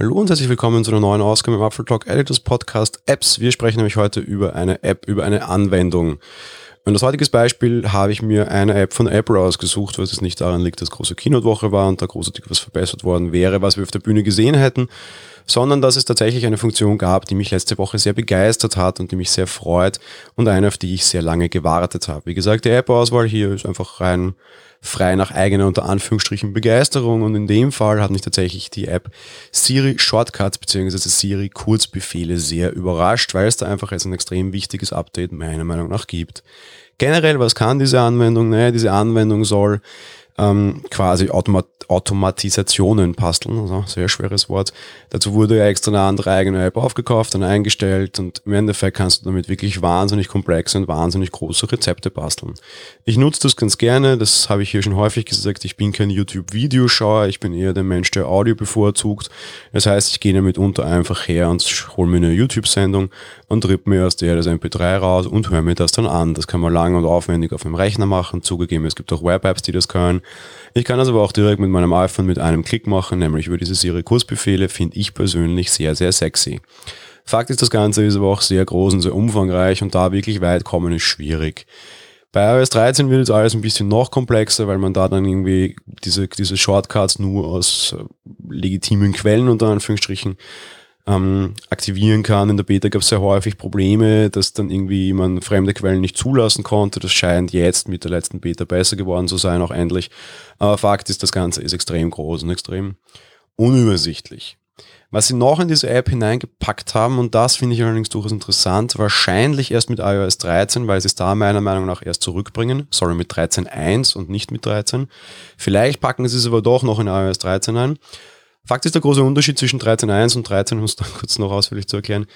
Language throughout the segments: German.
Hallo und herzlich willkommen zu einer neuen Ausgabe im Apfel Talk Editors Podcast Apps. Wir sprechen nämlich heute über eine App, über eine Anwendung. Und als heutiges Beispiel habe ich mir eine App von Apple ausgesucht, was es nicht daran liegt, dass große Keynote-Woche war und da großartig was verbessert worden wäre, was wir auf der Bühne gesehen hätten, sondern dass es tatsächlich eine Funktion gab, die mich letzte Woche sehr begeistert hat und die mich sehr freut und eine, auf die ich sehr lange gewartet habe. Wie gesagt, die App-Auswahl hier ist einfach rein frei nach eigener unter Anführungsstrichen Begeisterung und in dem Fall hat mich tatsächlich die App Siri Shortcuts bzw. Siri Kurzbefehle sehr überrascht, weil es da einfach jetzt ein extrem wichtiges Update meiner Meinung nach gibt. Generell, was kann diese Anwendung? Naja, diese Anwendung soll ähm, quasi Automat Automatisationen basteln, also sehr schweres Wort. Dazu wurde ja extra eine andere eigene App aufgekauft und eingestellt und im Endeffekt kannst du damit wirklich wahnsinnig komplexe und wahnsinnig große Rezepte basteln. Ich nutze das ganz gerne, das habe ich hier schon häufig gesagt, ich bin kein YouTube-Videoschauer, ich bin eher der Mensch, der Audio bevorzugt. Das heißt, ich gehe damit unter einfach her und hole mir eine YouTube-Sendung und tripp mir aus der das MP3 raus und höre mir das dann an. Das kann man lang und aufwendig auf dem Rechner machen, zugegeben, es gibt auch Web-Apps, die das können. Ich kann das aber auch direkt mit meinem iPhone mit einem Klick machen, nämlich über diese Serie Kursbefehle, finde ich persönlich sehr, sehr sexy. Fakt ist, das Ganze ist aber auch sehr groß und sehr umfangreich und da wirklich weit kommen ist schwierig. Bei iOS 13 wird jetzt alles ein bisschen noch komplexer, weil man da dann irgendwie diese, diese Shortcuts nur aus äh, legitimen Quellen unter Anführungsstrichen ähm, aktivieren kann. In der Beta gab es sehr häufig Probleme, dass dann irgendwie man fremde Quellen nicht zulassen konnte. Das scheint jetzt mit der letzten Beta besser geworden zu sein, auch endlich. Aber Fakt ist, das Ganze ist extrem groß und extrem unübersichtlich. Was sie noch in diese App hineingepackt haben, und das finde ich allerdings durchaus interessant, wahrscheinlich erst mit iOS 13, weil sie es da meiner Meinung nach erst zurückbringen. Sorry, mit 13.1 und nicht mit 13. Vielleicht packen sie es aber doch noch in iOS 13 ein. Fakt ist, der große Unterschied zwischen 13.1 und 13, um es dann kurz noch ausführlich zu erklären,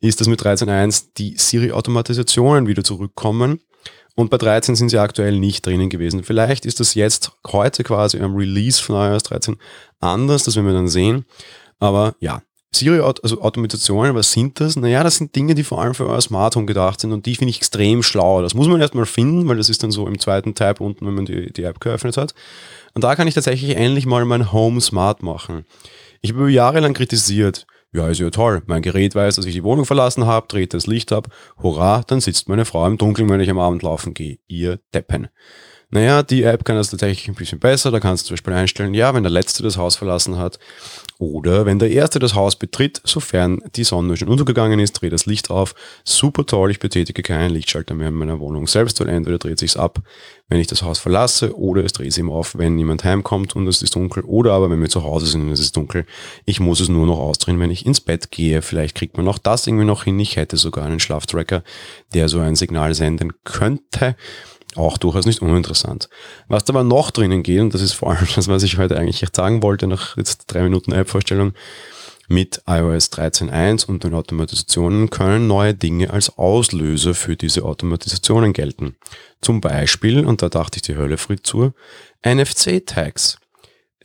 ist, dass mit 13.1 die Siri-Automatisationen wieder zurückkommen. Und bei 13 sind sie aktuell nicht drinnen gewesen. Vielleicht ist das jetzt heute quasi am Release von iOS 13 anders, das werden wir dann sehen. Aber ja, Siri, also Automatisationen, was sind das? Naja, das sind Dinge, die vor allem für euer Smart Home gedacht sind und die finde ich extrem schlau. Das muss man erstmal finden, weil das ist dann so im zweiten Tab unten, wenn man die, die App geöffnet hat. Und da kann ich tatsächlich endlich mal mein Home smart machen. Ich habe jahrelang kritisiert, ja, ist ja toll. Mein Gerät weiß, dass ich die Wohnung verlassen habe, dreht das Licht ab. Hurra, dann sitzt meine Frau im Dunkeln, wenn ich am Abend laufen gehe. Ihr Deppen. Naja, die App kann das tatsächlich ein bisschen besser. Da kannst du zum Beispiel einstellen, ja, wenn der Letzte das Haus verlassen hat oder wenn der Erste das Haus betritt, sofern die Sonne schon untergegangen ist, dreht das Licht auf. Super toll, ich betätige keinen Lichtschalter mehr in meiner Wohnung selbst, weil entweder dreht sich's ab, wenn ich das Haus verlasse oder es dreht sich eben auf, wenn niemand heimkommt und es ist dunkel oder aber wenn wir zu Hause sind und es ist dunkel. Ich muss es nur noch ausdrehen, wenn ich ins Bett gehe. Vielleicht kriegt man auch das irgendwie noch hin. Ich hätte sogar einen Schlaftracker, der so ein Signal senden könnte auch durchaus nicht uninteressant. Was da aber noch drinnen geht, und das ist vor allem das, was ich heute eigentlich sagen wollte, nach jetzt drei Minuten App-Vorstellung, mit iOS 13.1 und den Automatisationen können neue Dinge als Auslöser für diese Automatisationen gelten. Zum Beispiel, und da dachte ich die Hölle fritt zu, NFC-Tags.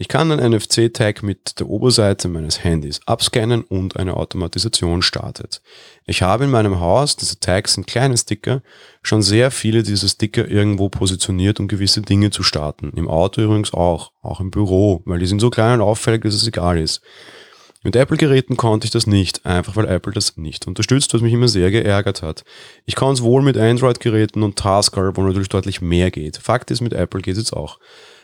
Ich kann einen NFC-Tag mit der Oberseite meines Handys abscannen und eine Automatisation startet. Ich habe in meinem Haus, diese Tags sind kleine Sticker, schon sehr viele dieser Sticker irgendwo positioniert, um gewisse Dinge zu starten. Im Auto übrigens auch, auch im Büro, weil die sind so klein und auffällig, dass es egal ist. Mit Apple-Geräten konnte ich das nicht, einfach weil Apple das nicht unterstützt, was mich immer sehr geärgert hat. Ich kann es wohl mit Android-Geräten und Tasker, wo natürlich deutlich mehr geht. Fakt ist, mit Apple geht es jetzt auch.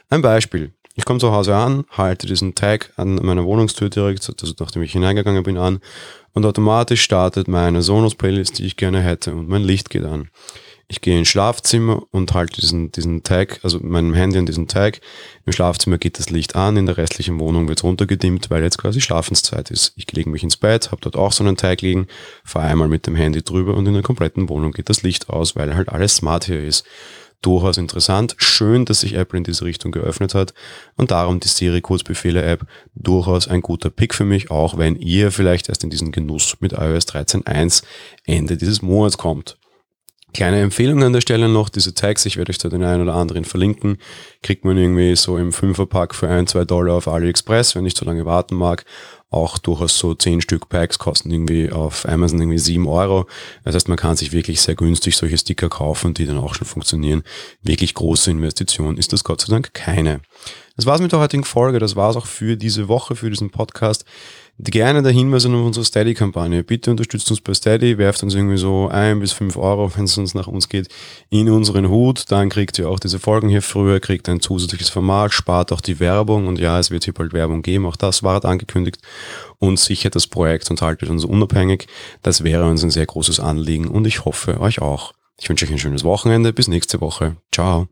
Ein Beispiel. Ich komme zu Hause an, halte diesen Tag an meiner Wohnungstür direkt, also nachdem ich hineingegangen bin, an und automatisch startet meine Sonos-Playlist, die ich gerne hätte und mein Licht geht an. Ich gehe ins Schlafzimmer und halte diesen, diesen Tag, also meinem Handy an diesen Tag. Im Schlafzimmer geht das Licht an, in der restlichen Wohnung wird runtergedimmt, weil jetzt quasi Schlafenszeit ist. Ich lege mich ins Bett, habe dort auch so einen Tag liegen, fahre einmal mit dem Handy drüber und in der kompletten Wohnung geht das Licht aus, weil halt alles smart hier ist durchaus interessant. Schön, dass sich Apple in diese Richtung geöffnet hat und darum die Siri Kurzbefehle App durchaus ein guter Pick für mich, auch wenn ihr vielleicht erst in diesen Genuss mit iOS 13.1 Ende dieses Monats kommt. Kleine Empfehlung an der Stelle noch, diese Tags, ich werde euch da den einen oder anderen verlinken, kriegt man irgendwie so im Fünferpack für ein, zwei Dollar auf AliExpress, wenn ich zu lange warten mag auch durchaus so 10 Stück Packs kosten irgendwie auf Amazon irgendwie 7 Euro. Das heißt, man kann sich wirklich sehr günstig solche Sticker kaufen, die dann auch schon funktionieren. Wirklich große Investition ist das Gott sei Dank keine. Das war's mit der heutigen Folge. Das war's auch für diese Woche, für diesen Podcast. Gerne der Hinweis auf unsere Steady-Kampagne. Bitte unterstützt uns bei Steady, werft uns irgendwie so ein bis fünf Euro, wenn es uns nach uns geht, in unseren Hut. Dann kriegt ihr auch diese Folgen hier früher, kriegt ein zusätzliches Format, spart auch die Werbung und ja, es wird hier bald Werbung geben. Auch das war angekündigt und sichert das Projekt und haltet uns unabhängig. Das wäre uns ein sehr großes Anliegen und ich hoffe euch auch. Ich wünsche euch ein schönes Wochenende. Bis nächste Woche. Ciao.